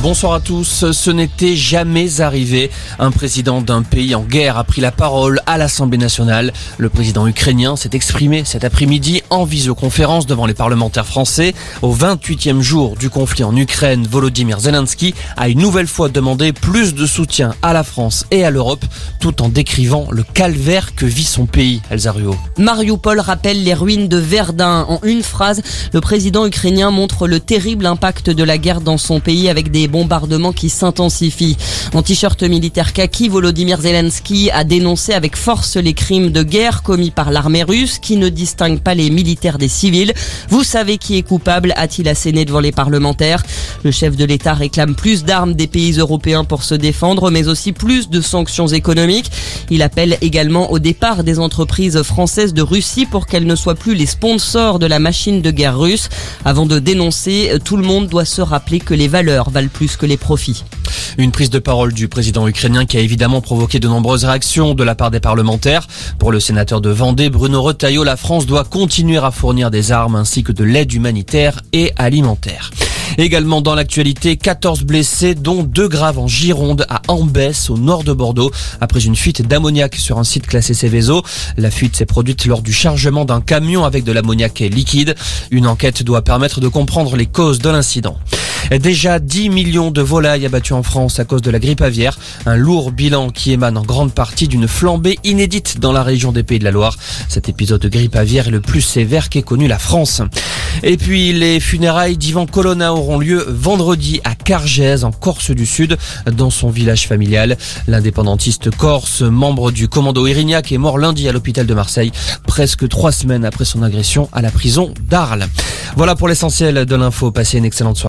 Bonsoir à tous. Ce n'était jamais arrivé. Un président d'un pays en guerre a pris la parole à l'Assemblée nationale. Le président ukrainien s'est exprimé cet après-midi en visioconférence devant les parlementaires français. Au 28e jour du conflit en Ukraine, Volodymyr Zelensky a une nouvelle fois demandé plus de soutien à la France et à l'Europe, tout en décrivant le calvaire que vit son pays. Elzario. Mariupol rappelle les ruines de Verdun. En une phrase, le président ukrainien montre le terrible impact de la guerre dans son pays avec des bombardements qui s'intensifient. En t-shirt militaire kaki, Volodymyr Zelensky a dénoncé avec force les crimes de guerre commis par l'armée russe qui ne distingue pas les militaires des civils. Vous savez qui est coupable, a-t-il asséné devant les parlementaires. Le chef de l'État réclame plus d'armes des pays européens pour se défendre, mais aussi plus de sanctions économiques. Il appelle également au départ des entreprises françaises de Russie pour qu'elles ne soient plus les sponsors de la machine de guerre russe. Avant de dénoncer, tout le monde doit se rappeler que les valeurs valent plus que les profits. Une prise de parole du président ukrainien qui a évidemment provoqué de nombreuses réactions de la part des parlementaires. Pour le sénateur de Vendée, Bruno Retailleau, la France doit continuer à fournir des armes ainsi que de l'aide humanitaire et alimentaire. Également dans l'actualité, 14 blessés, dont deux graves en Gironde, à Ambès, au nord de Bordeaux, après une fuite d'ammoniac sur un site classé Céveso. La fuite s'est produite lors du chargement d'un camion avec de l'ammoniac liquide. Une enquête doit permettre de comprendre les causes de l'incident. Déjà 10 millions de volailles abattues en France à cause de la grippe aviaire. Un lourd bilan qui émane en grande partie d'une flambée inédite dans la région des Pays de la Loire. Cet épisode de grippe aviaire est le plus sévère qu'ait connu la France. Et puis les funérailles d'Ivan Colonna auront lieu vendredi à Cargèse en Corse du Sud dans son village familial. L'indépendantiste corse, membre du commando Irignac, est mort lundi à l'hôpital de Marseille, presque trois semaines après son agression à la prison d'Arles. Voilà pour l'essentiel de l'info. Passez une excellente soirée.